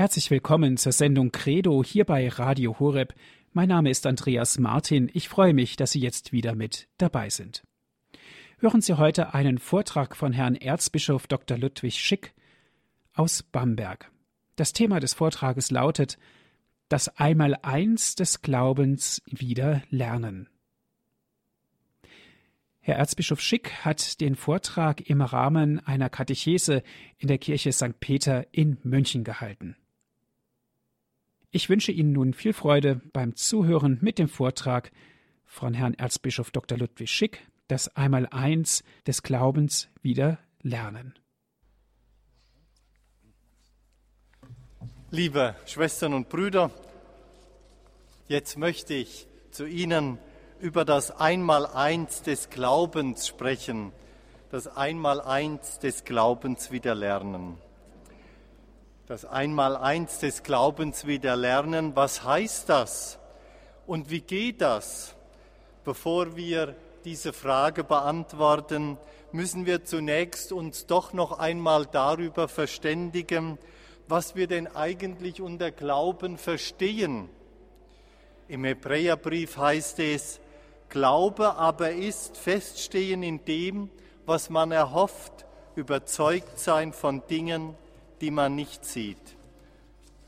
Herzlich willkommen zur Sendung Credo hier bei Radio Horeb. Mein Name ist Andreas Martin. Ich freue mich, dass Sie jetzt wieder mit dabei sind. Hören Sie heute einen Vortrag von Herrn Erzbischof Dr. Ludwig Schick aus Bamberg. Das Thema des Vortrages lautet Das Einmaleins des Glaubens wieder lernen. Herr Erzbischof Schick hat den Vortrag im Rahmen einer Katechese in der Kirche St. Peter in München gehalten. Ich wünsche Ihnen nun viel Freude beim Zuhören mit dem Vortrag von Herrn Erzbischof Dr. Ludwig Schick, das Einmaleins des Glaubens wieder lernen. Liebe Schwestern und Brüder, jetzt möchte ich zu Ihnen über das Einmaleins des Glaubens sprechen, das Einmaleins des Glaubens wieder lernen. Das Einmaleins des Glaubens wieder lernen, was heißt das und wie geht das? Bevor wir diese Frage beantworten, müssen wir zunächst uns doch noch einmal darüber verständigen, was wir denn eigentlich unter Glauben verstehen. Im Hebräerbrief heißt es, Glaube aber ist Feststehen in dem, was man erhofft, überzeugt sein von Dingen, die man nicht sieht.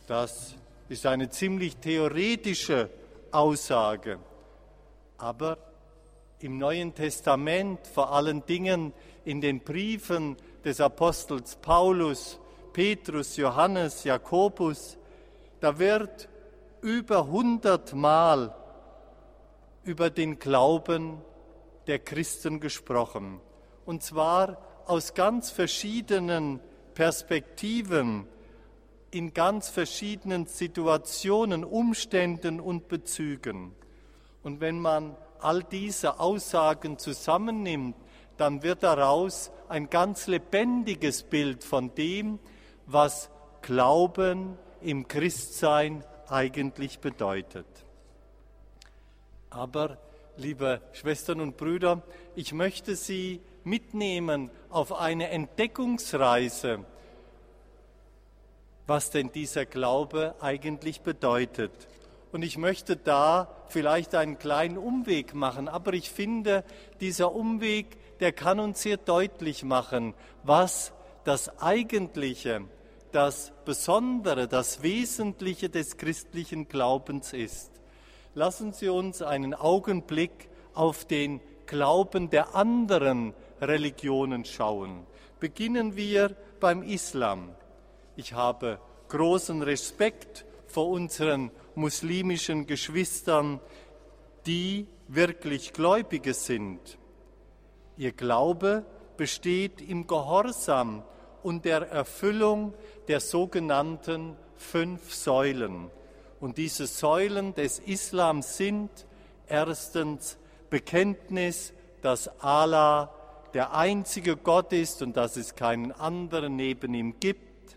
Das ist eine ziemlich theoretische Aussage. Aber im Neuen Testament, vor allen Dingen in den Briefen des Apostels Paulus, Petrus, Johannes, Jakobus, da wird über hundertmal über den Glauben der Christen gesprochen. Und zwar aus ganz verschiedenen Perspektiven, in ganz verschiedenen Situationen, Umständen und Bezügen. Und wenn man all diese Aussagen zusammennimmt, dann wird daraus ein ganz lebendiges Bild von dem, was Glauben im Christsein eigentlich bedeutet. Aber, liebe Schwestern und Brüder, ich möchte Sie mitnehmen auf eine Entdeckungsreise, was denn dieser Glaube eigentlich bedeutet. Und ich möchte da vielleicht einen kleinen Umweg machen, aber ich finde, dieser Umweg, der kann uns sehr deutlich machen, was das Eigentliche, das Besondere, das Wesentliche des christlichen Glaubens ist lassen Sie uns einen Augenblick auf den Glauben der anderen Religionen schauen. Beginnen wir beim Islam. Ich habe großen Respekt vor unseren muslimischen Geschwistern, die wirklich Gläubige sind. Ihr Glaube besteht im Gehorsam und der Erfüllung der sogenannten fünf Säulen. Und diese Säulen des Islams sind erstens Bekenntnis, dass Allah der einzige Gott ist und dass es keinen anderen neben ihm gibt.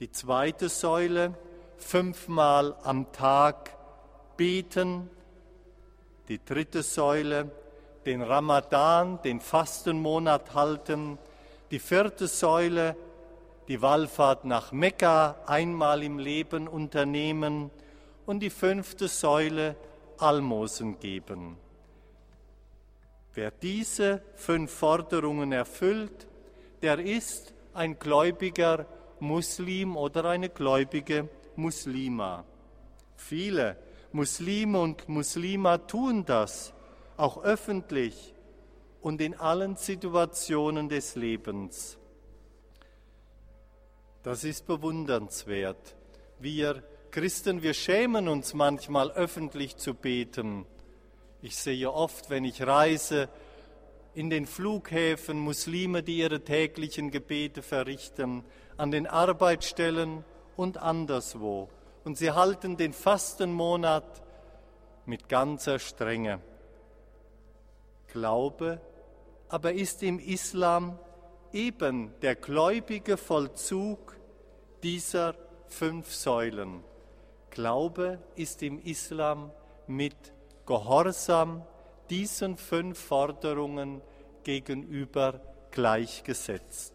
Die zweite Säule, fünfmal am Tag beten. Die dritte Säule, den Ramadan, den Fastenmonat halten. Die vierte Säule, die Wallfahrt nach Mekka einmal im Leben unternehmen und die fünfte Säule Almosen geben. Wer diese fünf Forderungen erfüllt, der ist ein gläubiger Muslim oder eine gläubige Muslima. Viele Muslime und Muslima tun das, auch öffentlich und in allen Situationen des Lebens. Das ist bewundernswert. Wir Christen, wir schämen uns manchmal öffentlich zu beten. Ich sehe oft, wenn ich reise, in den Flughäfen Muslime, die ihre täglichen Gebete verrichten, an den Arbeitsstellen und anderswo. Und sie halten den Fastenmonat mit ganzer Strenge. Glaube aber ist im Islam eben der gläubige Vollzug dieser fünf Säulen. Glaube ist im Islam mit Gehorsam diesen fünf Forderungen gegenüber gleichgesetzt.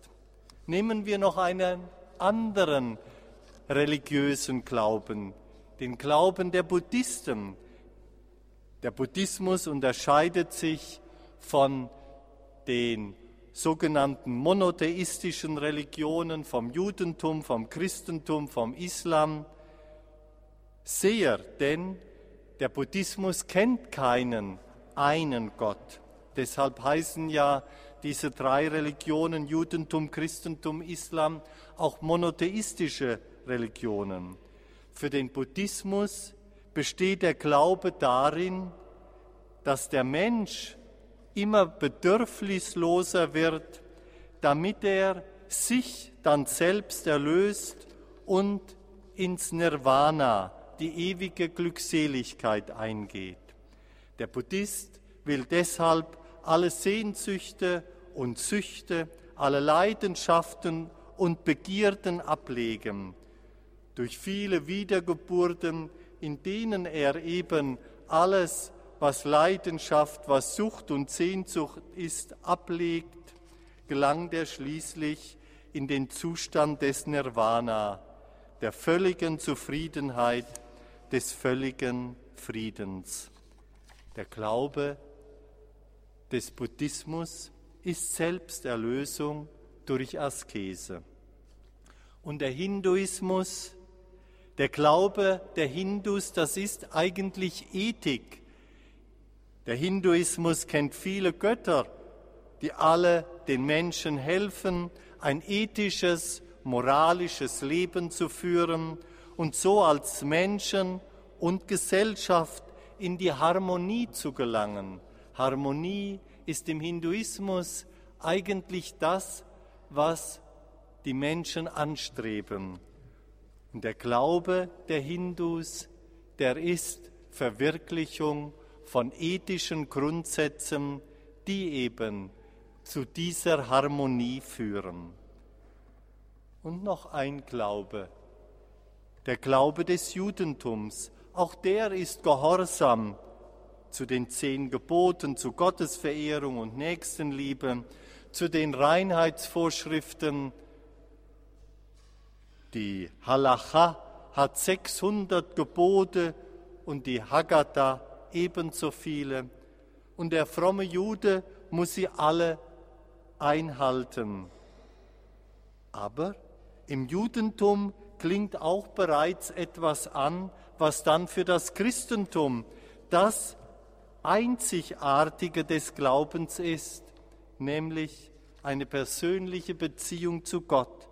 Nehmen wir noch einen anderen religiösen Glauben, den Glauben der Buddhisten. Der Buddhismus unterscheidet sich von den sogenannten monotheistischen Religionen, vom Judentum, vom Christentum, vom Islam sehr, denn der Buddhismus kennt keinen einen Gott. Deshalb heißen ja diese drei Religionen, Judentum, Christentum, Islam, auch monotheistische Religionen. Für den Buddhismus besteht der Glaube darin, dass der Mensch immer bedürfnisloser wird, damit er sich dann selbst erlöst und ins Nirvana, die ewige Glückseligkeit eingeht. Der Buddhist will deshalb alle Sehnsüchte und Süchte, alle Leidenschaften und Begierden ablegen. Durch viele Wiedergeburten, in denen er eben alles, was Leidenschaft, was Sucht und Sehnsucht ist, ablegt, gelangt er schließlich in den Zustand des Nirvana, der völligen Zufriedenheit, des völligen Friedens. Der Glaube des Buddhismus ist Selbsterlösung durch Askese. Und der Hinduismus, der Glaube der Hindus, das ist eigentlich Ethik. Der Hinduismus kennt viele Götter, die alle den Menschen helfen, ein ethisches, moralisches Leben zu führen und so als Menschen und Gesellschaft in die Harmonie zu gelangen. Harmonie ist im Hinduismus eigentlich das, was die Menschen anstreben. Und der Glaube der Hindus, der ist Verwirklichung von ethischen Grundsätzen, die eben zu dieser Harmonie führen. Und noch ein Glaube, der Glaube des Judentums, auch der ist gehorsam zu den zehn Geboten, zu Gottesverehrung und Nächstenliebe, zu den Reinheitsvorschriften. Die Halacha hat 600 Gebote und die Haggadah ebenso viele. Und der fromme Jude muss sie alle einhalten. Aber im Judentum klingt auch bereits etwas an, was dann für das Christentum, das Einzigartige des Glaubens ist, nämlich eine persönliche Beziehung zu Gott.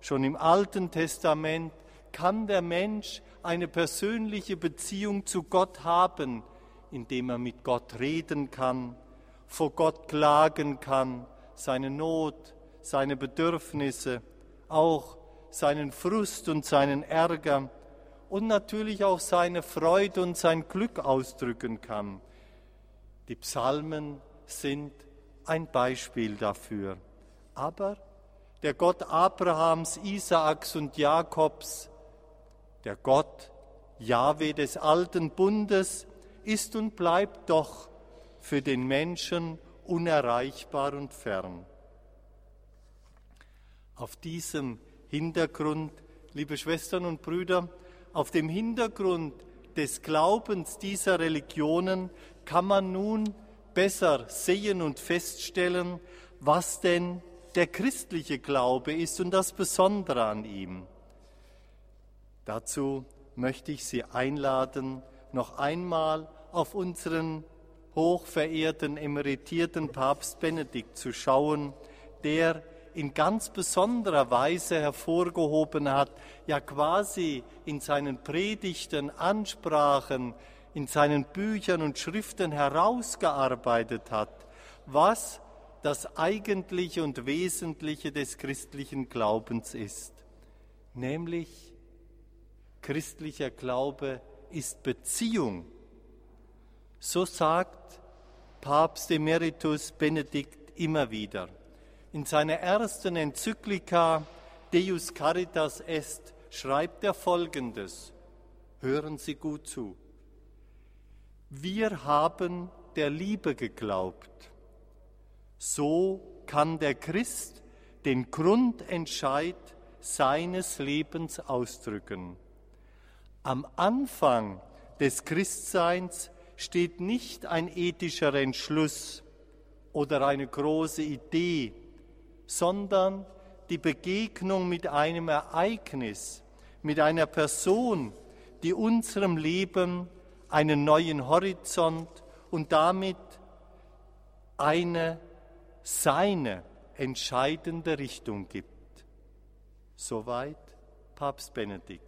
Schon im Alten Testament kann der Mensch eine persönliche Beziehung zu Gott haben, indem er mit Gott reden kann, vor Gott klagen kann, seine Not, seine Bedürfnisse, auch seinen Frust und seinen Ärger und natürlich auch seine Freude und sein Glück ausdrücken kann. Die Psalmen sind ein Beispiel dafür. Aber der Gott Abrahams, Isaaks und Jakobs, der Gott Jahwe des alten Bundes, ist und bleibt doch für den Menschen unerreichbar und fern. Auf diesem Hintergrund, liebe Schwestern und Brüder, auf dem Hintergrund des Glaubens dieser Religionen kann man nun besser sehen und feststellen, was denn der christliche Glaube ist und das Besondere an ihm. Dazu möchte ich Sie einladen, noch einmal auf unseren hochverehrten, emeritierten Papst Benedikt zu schauen, der in ganz besonderer Weise hervorgehoben hat, ja quasi in seinen Predigten, Ansprachen, in seinen Büchern und Schriften herausgearbeitet hat, was das Eigentliche und Wesentliche des christlichen Glaubens ist. Nämlich, christlicher Glaube ist Beziehung. So sagt Papst Emeritus Benedikt immer wieder. In seiner ersten Enzyklika Deus Caritas Est schreibt er Folgendes. Hören Sie gut zu. Wir haben der Liebe geglaubt. So kann der Christ den Grundentscheid seines Lebens ausdrücken. Am Anfang des Christseins steht nicht ein ethischer Entschluss oder eine große Idee, sondern die Begegnung mit einem Ereignis, mit einer Person, die unserem Leben einen neuen Horizont und damit eine seine entscheidende Richtung gibt. Soweit Papst Benedikt.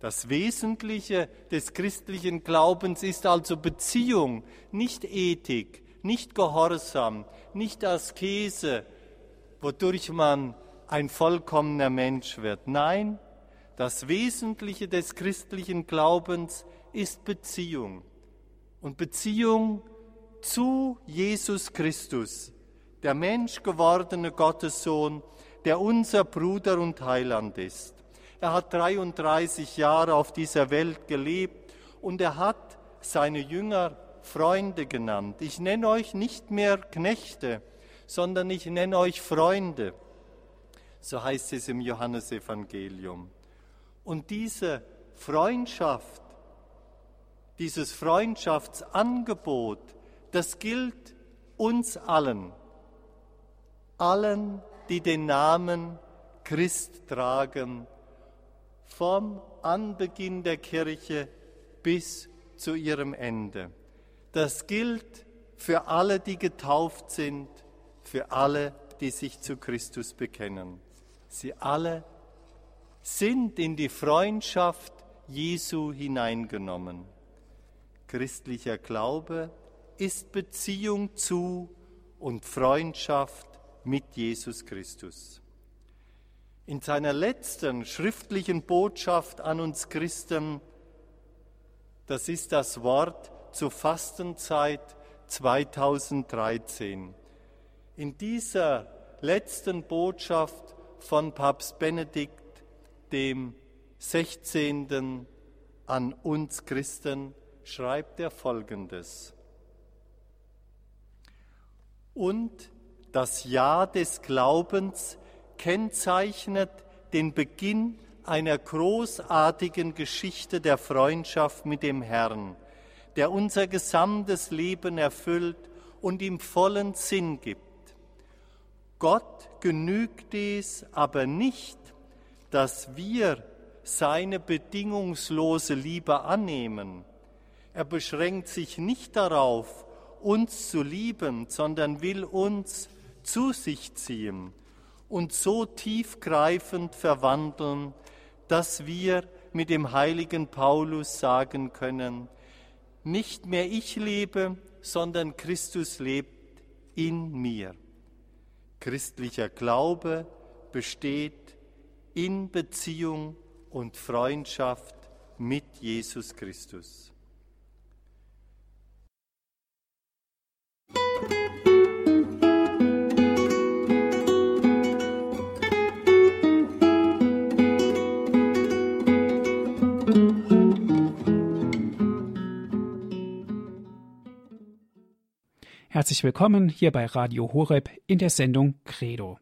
Das Wesentliche des christlichen Glaubens ist also Beziehung, nicht Ethik, nicht Gehorsam, nicht Askese, wodurch man ein vollkommener Mensch wird. Nein, das Wesentliche des christlichen Glaubens ist Beziehung. Und Beziehung zu Jesus Christus, der Mensch gewordene Gottessohn, der unser Bruder und Heiland ist. Er hat 33 Jahre auf dieser Welt gelebt und er hat seine Jünger Freunde genannt. Ich nenne euch nicht mehr Knechte, sondern ich nenne euch Freunde. So heißt es im Johannesevangelium. Und diese Freundschaft, dieses Freundschaftsangebot, das gilt uns allen, allen, die den Namen Christ tragen, vom Anbeginn der Kirche bis zu ihrem Ende. Das gilt für alle, die getauft sind, für alle, die sich zu Christus bekennen. Sie alle sind in die Freundschaft Jesu hineingenommen. Christlicher Glaube ist Beziehung zu und Freundschaft mit Jesus Christus. In seiner letzten schriftlichen Botschaft an uns Christen, das ist das Wort zur Fastenzeit 2013. In dieser letzten Botschaft von Papst Benedikt, dem 16. an uns Christen, schreibt er Folgendes. Und das Ja des Glaubens kennzeichnet den Beginn einer großartigen Geschichte der Freundschaft mit dem Herrn, der unser gesamtes Leben erfüllt und ihm vollen Sinn gibt. Gott genügt es aber nicht, dass wir seine bedingungslose Liebe annehmen. Er beschränkt sich nicht darauf, uns zu lieben, sondern will uns zu sich ziehen und so tiefgreifend verwandeln, dass wir mit dem heiligen Paulus sagen können, nicht mehr ich lebe, sondern Christus lebt in mir. Christlicher Glaube besteht in Beziehung und Freundschaft mit Jesus Christus. Herzlich willkommen hier bei Radio Horeb in der Sendung Credo.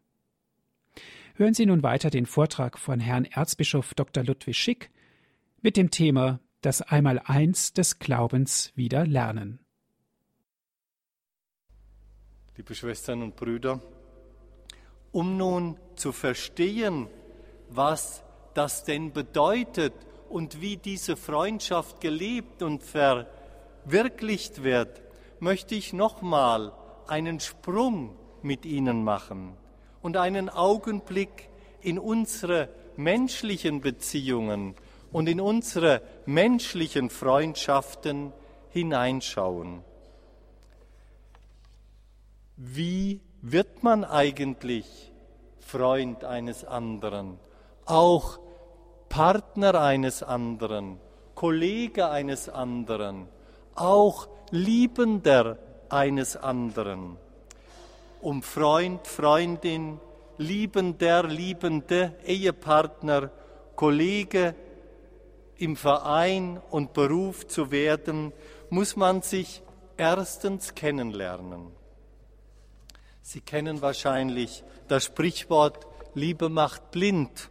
Hören Sie nun weiter den Vortrag von Herrn Erzbischof Dr. Ludwig Schick mit dem Thema Das Einmaleins des Glaubens wieder lernen. Liebe Schwestern und Brüder, um nun zu verstehen, was das denn bedeutet und wie diese Freundschaft gelebt und verwirklicht wird, möchte ich nochmal einen Sprung mit Ihnen machen und einen Augenblick in unsere menschlichen Beziehungen und in unsere menschlichen Freundschaften hineinschauen. Wie wird man eigentlich Freund eines anderen, auch Partner eines anderen, Kollege eines anderen, auch Liebender eines anderen. Um Freund, Freundin, Liebender, Liebende, Ehepartner, Kollege im Verein und Beruf zu werden, muss man sich erstens kennenlernen. Sie kennen wahrscheinlich das Sprichwort, Liebe macht blind.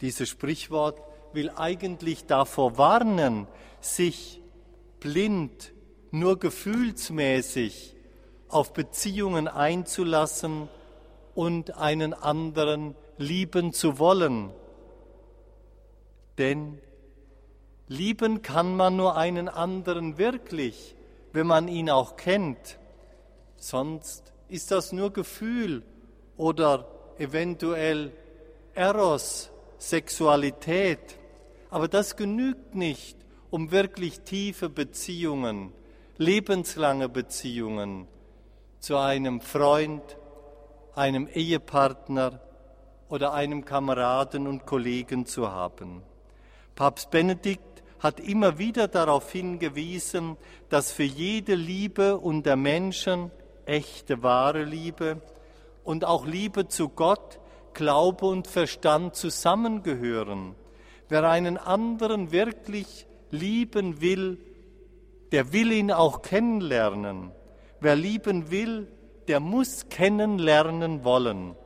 Dieses Sprichwort will eigentlich davor warnen, sich blind, nur gefühlsmäßig auf Beziehungen einzulassen und einen anderen lieben zu wollen. Denn lieben kann man nur einen anderen wirklich, wenn man ihn auch kennt. Sonst ist das nur Gefühl oder eventuell Eros, Sexualität. Aber das genügt nicht, um wirklich tiefe Beziehungen, lebenslange Beziehungen zu einem Freund, einem Ehepartner oder einem Kameraden und Kollegen zu haben. Papst Benedikt hat immer wieder darauf hingewiesen, dass für jede Liebe unter Menschen, echte, wahre Liebe und auch Liebe zu Gott, Glaube und Verstand zusammengehören. Wer einen anderen wirklich lieben will, der will ihn auch kennenlernen. Wer lieben will, der muss kennenlernen wollen.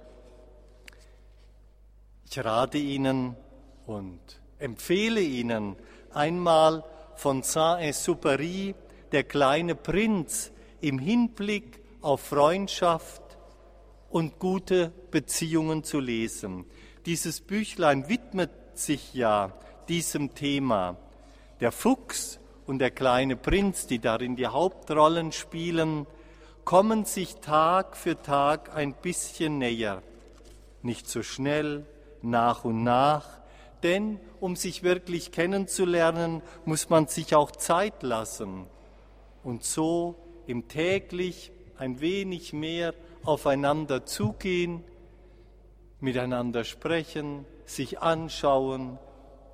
Ich rate Ihnen und empfehle Ihnen einmal von Saint-Exupéry, der kleine Prinz, im Hinblick auf Freundschaft und gute Beziehungen zu lesen. Dieses Büchlein widmet sich ja diesem Thema. Der Fuchs und der kleine Prinz, die darin die Hauptrollen spielen, kommen sich Tag für Tag ein bisschen näher. Nicht so schnell, nach und nach, denn um sich wirklich kennenzulernen, muss man sich auch Zeit lassen. Und so im täglich ein wenig mehr aufeinander zugehen, miteinander sprechen, sich anschauen,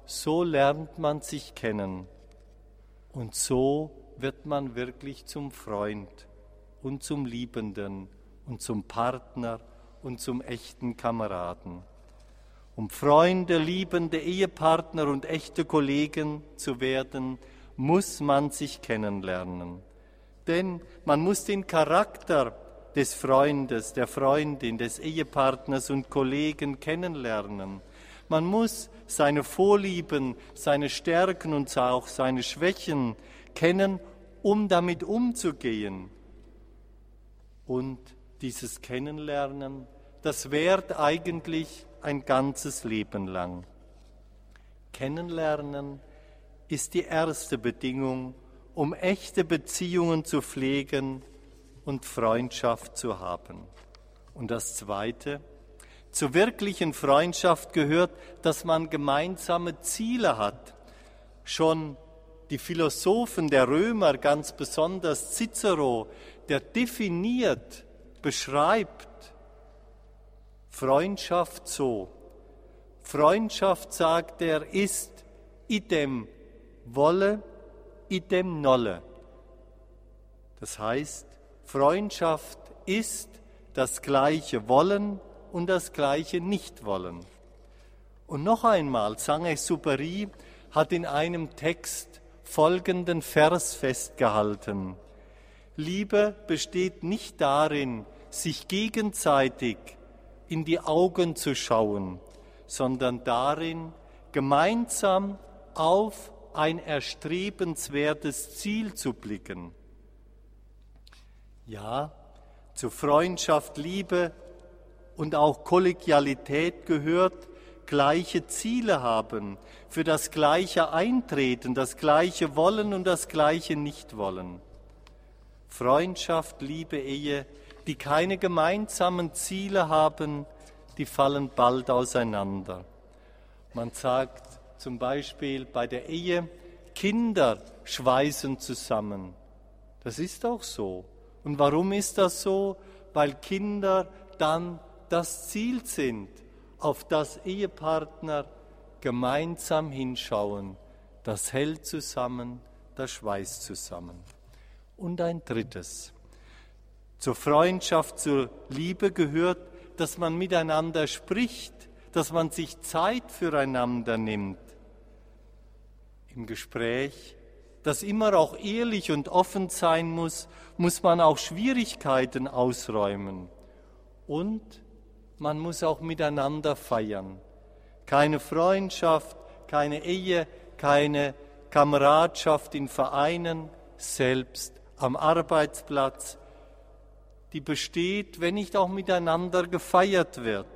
so lernt man sich kennen und so wird man wirklich zum Freund und zum Liebenden und zum Partner und zum echten Kameraden. Um Freunde, liebende Ehepartner und echte Kollegen zu werden, muss man sich kennenlernen. Denn man muss den Charakter des Freundes, der Freundin, des Ehepartners und Kollegen kennenlernen. Man muss seine Vorlieben, seine Stärken und auch seine Schwächen kennen, um damit umzugehen. Und dieses Kennenlernen, das währt eigentlich ein ganzes Leben lang. Kennenlernen ist die erste Bedingung, um echte Beziehungen zu pflegen und Freundschaft zu haben. Und das Zweite, zur wirklichen Freundschaft gehört, dass man gemeinsame Ziele hat. Schon die Philosophen der Römer, ganz besonders Cicero, der definiert, beschreibt Freundschaft so. Freundschaft, sagt er, ist idem wolle, idem nolle. Das heißt, Freundschaft ist das gleiche Wollen und das gleiche Nichtwollen. Und noch einmal, Saint-Exupéry hat in einem Text folgenden Vers festgehalten. Liebe besteht nicht darin, sich gegenseitig in die Augen zu schauen, sondern darin, gemeinsam auf ein erstrebenswertes Ziel zu blicken. Ja, zu Freundschaft, Liebe und auch Kollegialität gehört, gleiche Ziele haben, für das gleiche Eintreten, das gleiche Wollen und das gleiche Nichtwollen. Freundschaft, Liebe, Ehe, die keine gemeinsamen Ziele haben, die fallen bald auseinander. Man sagt zum Beispiel bei der Ehe, Kinder schweißen zusammen. Das ist auch so. Und warum ist das so? Weil Kinder dann das Ziel sind, auf das Ehepartner gemeinsam hinschauen. Das hält zusammen, das schweißt zusammen. Und ein drittes. Zur Freundschaft, zur Liebe gehört, dass man miteinander spricht, dass man sich Zeit füreinander nimmt. Im Gespräch, das immer auch ehrlich und offen sein muss, muss man auch Schwierigkeiten ausräumen. Und man muss auch miteinander feiern. Keine Freundschaft, keine Ehe, keine Kameradschaft in Vereinen, selbst am Arbeitsplatz, die besteht, wenn nicht auch miteinander gefeiert wird.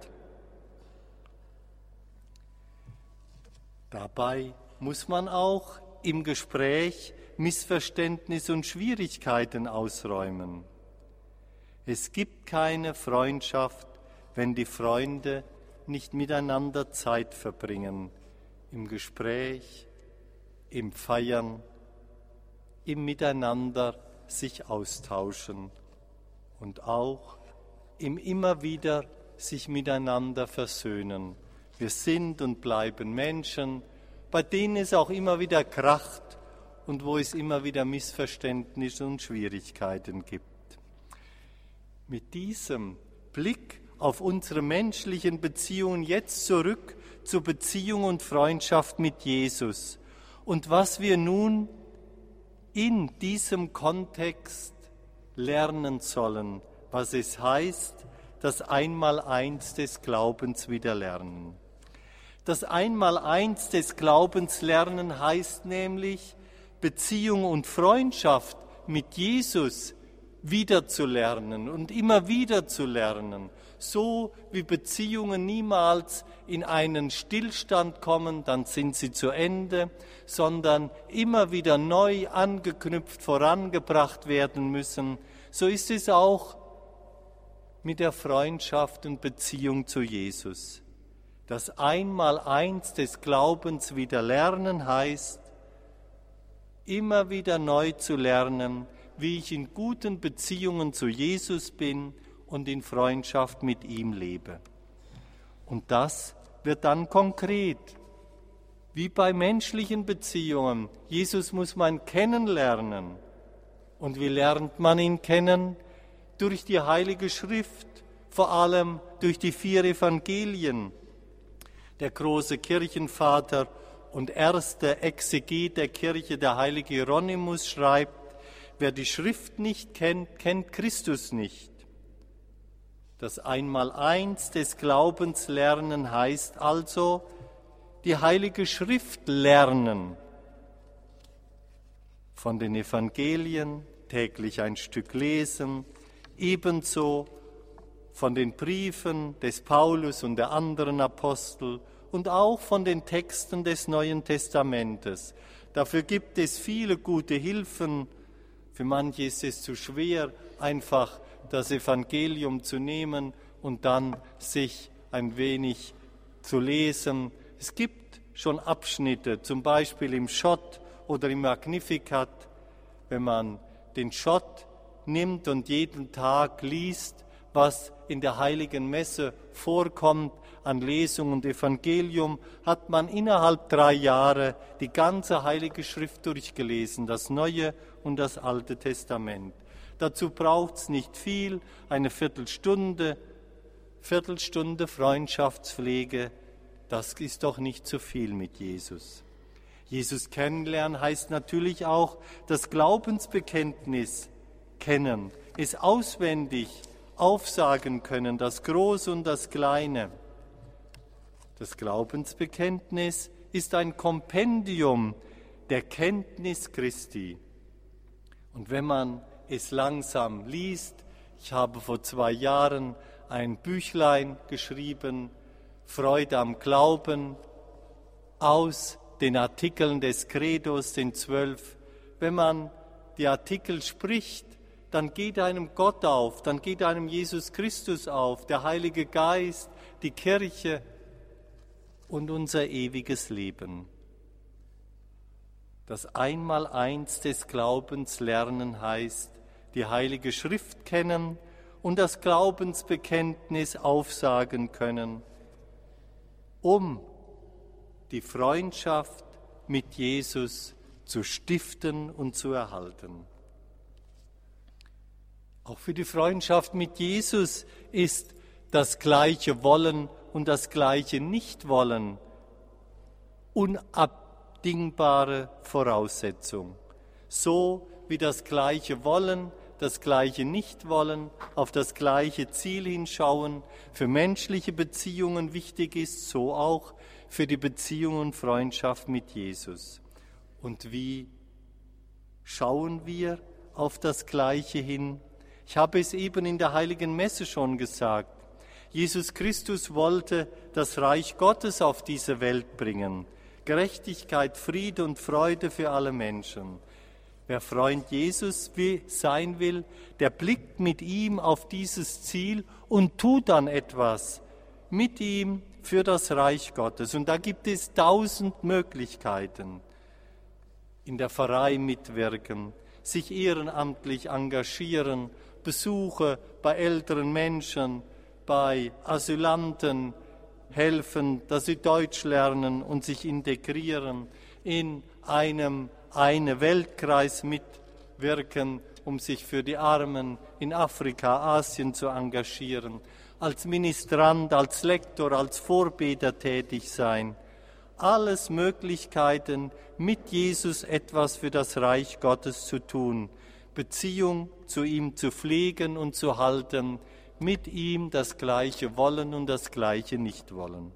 Dabei muss man auch im Gespräch Missverständnisse und Schwierigkeiten ausräumen. Es gibt keine Freundschaft, wenn die Freunde nicht miteinander Zeit verbringen, im Gespräch, im Feiern, im Miteinander sich austauschen und auch im immer wieder sich miteinander versöhnen. Wir sind und bleiben Menschen, bei denen es auch immer wieder kracht und wo es immer wieder Missverständnisse und Schwierigkeiten gibt. Mit diesem Blick auf unsere menschlichen Beziehungen jetzt zurück zur Beziehung und Freundschaft mit Jesus und was wir nun in diesem Kontext lernen sollen, was es heißt, das Einmaleins des Glaubens wieder lernen. Das Einmaleins des Glaubens lernen heißt nämlich, Beziehung und Freundschaft mit Jesus wieder zu lernen und immer wieder zu lernen, so wie Beziehungen niemals in einen Stillstand kommen, dann sind sie zu Ende, sondern immer wieder neu angeknüpft, vorangebracht werden müssen, so ist es auch mit der Freundschaft und Beziehung zu Jesus. Das Einmaleins des Glaubens wieder lernen heißt, immer wieder neu zu lernen, wie ich in guten Beziehungen zu Jesus bin und in Freundschaft mit ihm lebe. Und das wird dann konkret, wie bei menschlichen Beziehungen. Jesus muss man kennenlernen. Und wie lernt man ihn kennen? Durch die Heilige Schrift, vor allem durch die vier Evangelien. Der große Kirchenvater und erste Exeget der Kirche, der heilige Hieronymus, schreibt, wer die Schrift nicht kennt, kennt Christus nicht. Das Einmaleins des Glaubens lernen heißt also, die Heilige Schrift lernen. Von den Evangelien täglich ein Stück lesen, ebenso von den Briefen des Paulus und der anderen Apostel und auch von den Texten des Neuen Testamentes. Dafür gibt es viele gute Hilfen. Für manche ist es zu schwer, einfach das Evangelium zu nehmen und dann sich ein wenig zu lesen. Es gibt schon Abschnitte, zum Beispiel im Schott oder im Magnificat, wenn man den Schott nimmt und jeden Tag liest, was in der heiligen Messe vorkommt an Lesung und Evangelium, hat man innerhalb drei Jahre die ganze heilige Schrift durchgelesen, das Neue und das Alte Testament. Dazu braucht es nicht viel, eine Viertelstunde, Viertelstunde Freundschaftspflege, das ist doch nicht zu viel mit Jesus. Jesus kennenlernen heißt natürlich auch das Glaubensbekenntnis kennen, es auswendig aufsagen können, das Große und das Kleine. Das Glaubensbekenntnis ist ein Kompendium der Kenntnis Christi. Und wenn man es langsam liest. Ich habe vor zwei Jahren ein Büchlein geschrieben, Freude am Glauben, aus den Artikeln des Credos, den zwölf. Wenn man die Artikel spricht, dann geht einem Gott auf, dann geht einem Jesus Christus auf, der Heilige Geist, die Kirche und unser ewiges Leben. Das Einmaleins des Glaubens lernen heißt, die Heilige Schrift kennen und das Glaubensbekenntnis aufsagen können, um die Freundschaft mit Jesus zu stiften und zu erhalten. Auch für die Freundschaft mit Jesus ist das gleiche Wollen und das gleiche Nichtwollen unabdingbare Voraussetzung. So wie das gleiche Wollen das Gleiche nicht wollen, auf das gleiche Ziel hinschauen, für menschliche Beziehungen wichtig ist, so auch für die Beziehung und Freundschaft mit Jesus. Und wie schauen wir auf das Gleiche hin? Ich habe es eben in der heiligen Messe schon gesagt. Jesus Christus wollte das Reich Gottes auf diese Welt bringen. Gerechtigkeit, Friede und Freude für alle Menschen. Wer Freund Jesus sein will, der blickt mit ihm auf dieses Ziel und tut dann etwas mit ihm für das Reich Gottes. Und da gibt es tausend Möglichkeiten. In der Pfarrei mitwirken, sich ehrenamtlich engagieren, Besuche bei älteren Menschen, bei Asylanten helfen, dass sie Deutsch lernen und sich integrieren, in einem eine Weltkreis mitwirken, um sich für die Armen in Afrika, Asien zu engagieren, als Ministrant, als Lektor, als Vorbeter tätig sein. Alles Möglichkeiten, mit Jesus etwas für das Reich Gottes zu tun, Beziehung zu ihm zu pflegen und zu halten, mit ihm das Gleiche wollen und das Gleiche nicht wollen.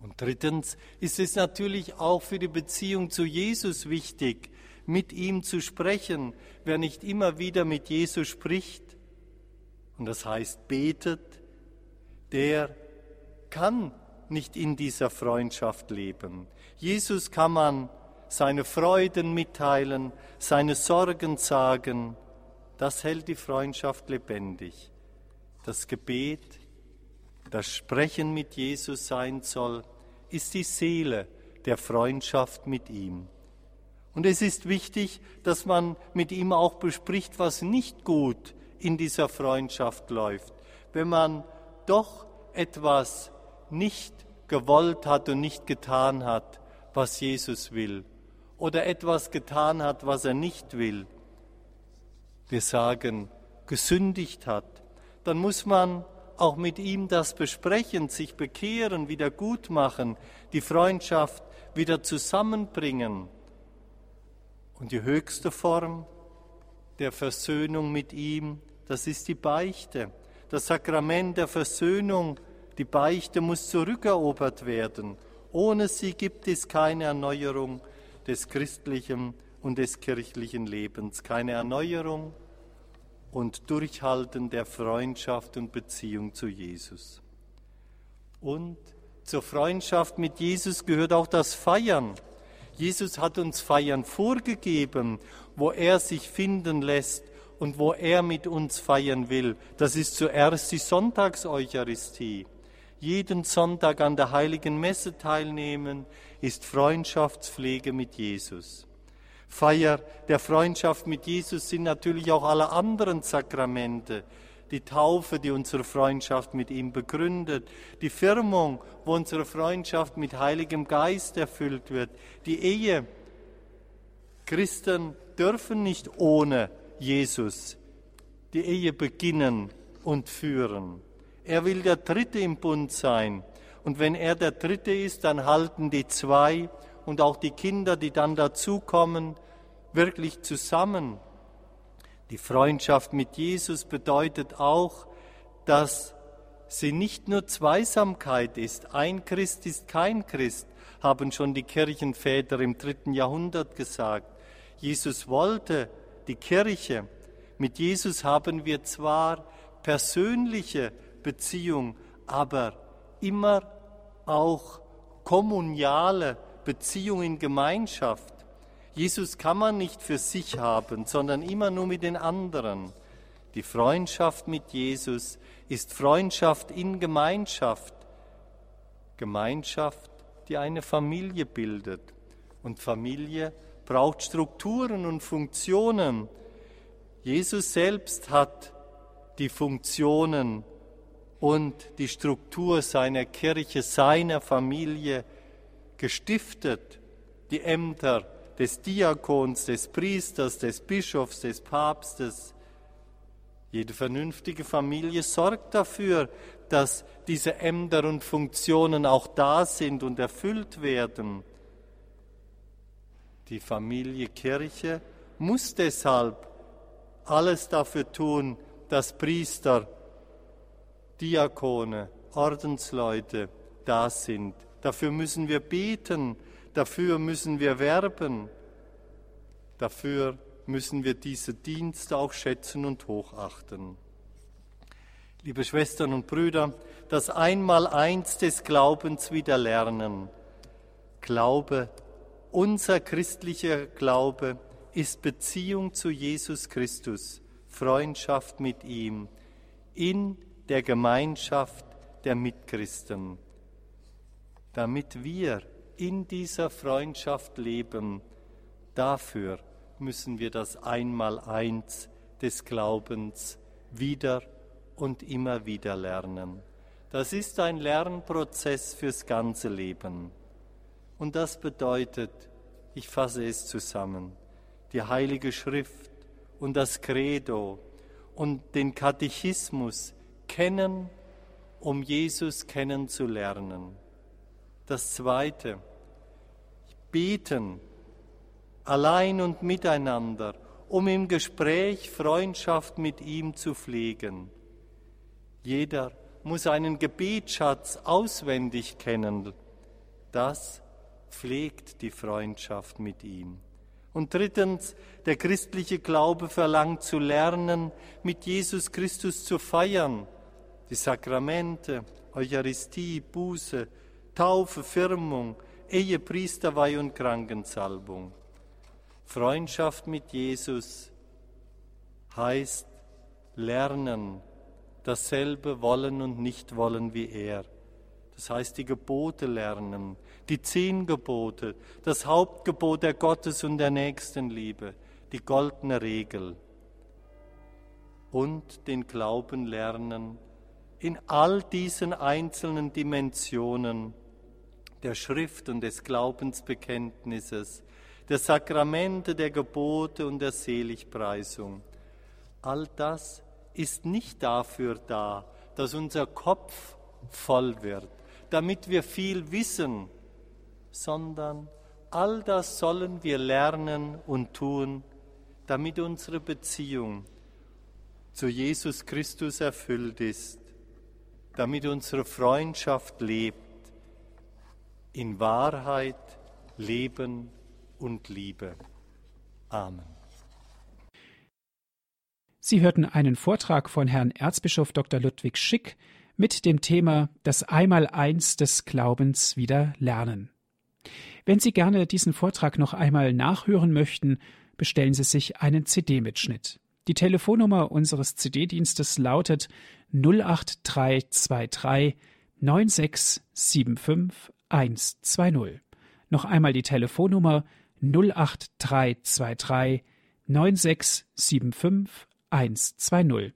Und drittens ist es natürlich auch für die Beziehung zu Jesus wichtig, mit ihm zu sprechen. Wer nicht immer wieder mit Jesus spricht, und das heißt betet, der kann nicht in dieser Freundschaft leben. Jesus kann man seine Freuden mitteilen, seine Sorgen sagen. Das hält die Freundschaft lebendig. Das Gebet das Sprechen mit Jesus sein soll, ist die Seele der Freundschaft mit ihm. Und es ist wichtig, dass man mit ihm auch bespricht, was nicht gut in dieser Freundschaft läuft. Wenn man doch etwas nicht gewollt hat und nicht getan hat, was Jesus will, oder etwas getan hat, was er nicht will, wir sagen, gesündigt hat, dann muss man auch mit ihm das besprechen, sich bekehren, wieder gut machen, die Freundschaft wieder zusammenbringen. Und die höchste Form der Versöhnung mit ihm, das ist die Beichte. Das Sakrament der Versöhnung, die Beichte muss zurückerobert werden. Ohne sie gibt es keine Erneuerung des christlichen und des kirchlichen Lebens, keine Erneuerung und Durchhalten der Freundschaft und Beziehung zu Jesus. Und zur Freundschaft mit Jesus gehört auch das Feiern. Jesus hat uns Feiern vorgegeben, wo er sich finden lässt und wo er mit uns feiern will. Das ist zuerst die Sonntagseucharistie. Jeden Sonntag an der heiligen Messe teilnehmen ist Freundschaftspflege mit Jesus. Feier der Freundschaft mit Jesus sind natürlich auch alle anderen Sakramente. Die Taufe, die unsere Freundschaft mit ihm begründet, die Firmung, wo unsere Freundschaft mit Heiligem Geist erfüllt wird, die Ehe. Christen dürfen nicht ohne Jesus die Ehe beginnen und führen. Er will der Dritte im Bund sein. Und wenn er der Dritte ist, dann halten die zwei und auch die Kinder, die dann dazukommen, wirklich zusammen. Die Freundschaft mit Jesus bedeutet auch, dass sie nicht nur Zweisamkeit ist. Ein Christ ist kein Christ, haben schon die Kirchenväter im dritten Jahrhundert gesagt. Jesus wollte die Kirche. Mit Jesus haben wir zwar persönliche Beziehung, aber immer auch kommuniale Beziehung in Gemeinschaft. Jesus kann man nicht für sich haben, sondern immer nur mit den anderen. Die Freundschaft mit Jesus ist Freundschaft in Gemeinschaft. Gemeinschaft, die eine Familie bildet. Und Familie braucht Strukturen und Funktionen. Jesus selbst hat die Funktionen und die Struktur seiner Kirche, seiner Familie gestiftet, die Ämter des Diakons, des Priesters, des Bischofs, des Papstes. Jede vernünftige Familie sorgt dafür, dass diese Ämter und Funktionen auch da sind und erfüllt werden. Die Familie Kirche muss deshalb alles dafür tun, dass Priester, Diakone, Ordensleute da sind. Dafür müssen wir beten, dafür müssen wir werben, dafür müssen wir diese Dienste auch schätzen und hochachten. Liebe Schwestern und Brüder, das Einmaleins des Glaubens wieder lernen. Glaube, unser christlicher Glaube ist Beziehung zu Jesus Christus, Freundschaft mit ihm, in der Gemeinschaft der Mitchristen. Damit wir in dieser Freundschaft leben, dafür müssen wir das Einmaleins des Glaubens wieder und immer wieder lernen. Das ist ein Lernprozess fürs ganze Leben. Und das bedeutet, ich fasse es zusammen, die Heilige Schrift und das Credo und den Katechismus kennen, um Jesus kennenzulernen. Das Zweite, beten, allein und miteinander, um im Gespräch Freundschaft mit ihm zu pflegen. Jeder muss einen Gebetsschatz auswendig kennen. Das pflegt die Freundschaft mit ihm. Und drittens, der christliche Glaube verlangt zu lernen, mit Jesus Christus zu feiern. Die Sakramente, Eucharistie, Buße, Taufe, Firmung, Ehe, Priesterweihe und Krankensalbung. Freundschaft mit Jesus heißt lernen, dasselbe wollen und nicht wollen wie er. Das heißt, die Gebote lernen, die zehn Gebote, das Hauptgebot der Gottes und der Nächstenliebe, die goldene Regel. Und den Glauben lernen in all diesen einzelnen Dimensionen der Schrift und des Glaubensbekenntnisses, der Sakramente, der Gebote und der Seligpreisung. All das ist nicht dafür da, dass unser Kopf voll wird, damit wir viel wissen, sondern all das sollen wir lernen und tun, damit unsere Beziehung zu Jesus Christus erfüllt ist, damit unsere Freundschaft lebt in Wahrheit, Leben und Liebe. Amen. Sie hörten einen Vortrag von Herrn Erzbischof Dr. Ludwig Schick mit dem Thema Das Einmaleins des Glaubens wieder lernen. Wenn Sie gerne diesen Vortrag noch einmal nachhören möchten, bestellen Sie sich einen CD-Mitschnitt. Die Telefonnummer unseres CD-Dienstes lautet 08323 9675 120. Noch einmal die Telefonnummer 08323 9675 120.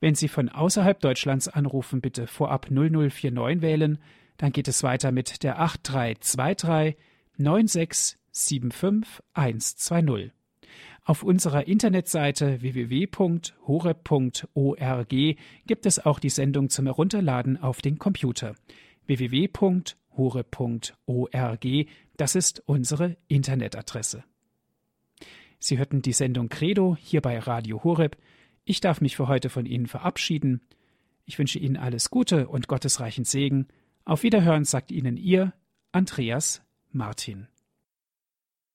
Wenn Sie von außerhalb Deutschlands anrufen, bitte vorab 0049 wählen, dann geht es weiter mit der 8323 9675 120. Auf unserer Internetseite www.hore.org gibt es auch die Sendung zum Herunterladen auf den Computer. www.hore.org hure.org. Das ist unsere Internetadresse. Sie hörten die Sendung Credo hier bei Radio Horeb. Ich darf mich für heute von Ihnen verabschieden. Ich wünsche Ihnen alles Gute und gottesreichen Segen. Auf Wiederhören sagt Ihnen Ihr Andreas Martin.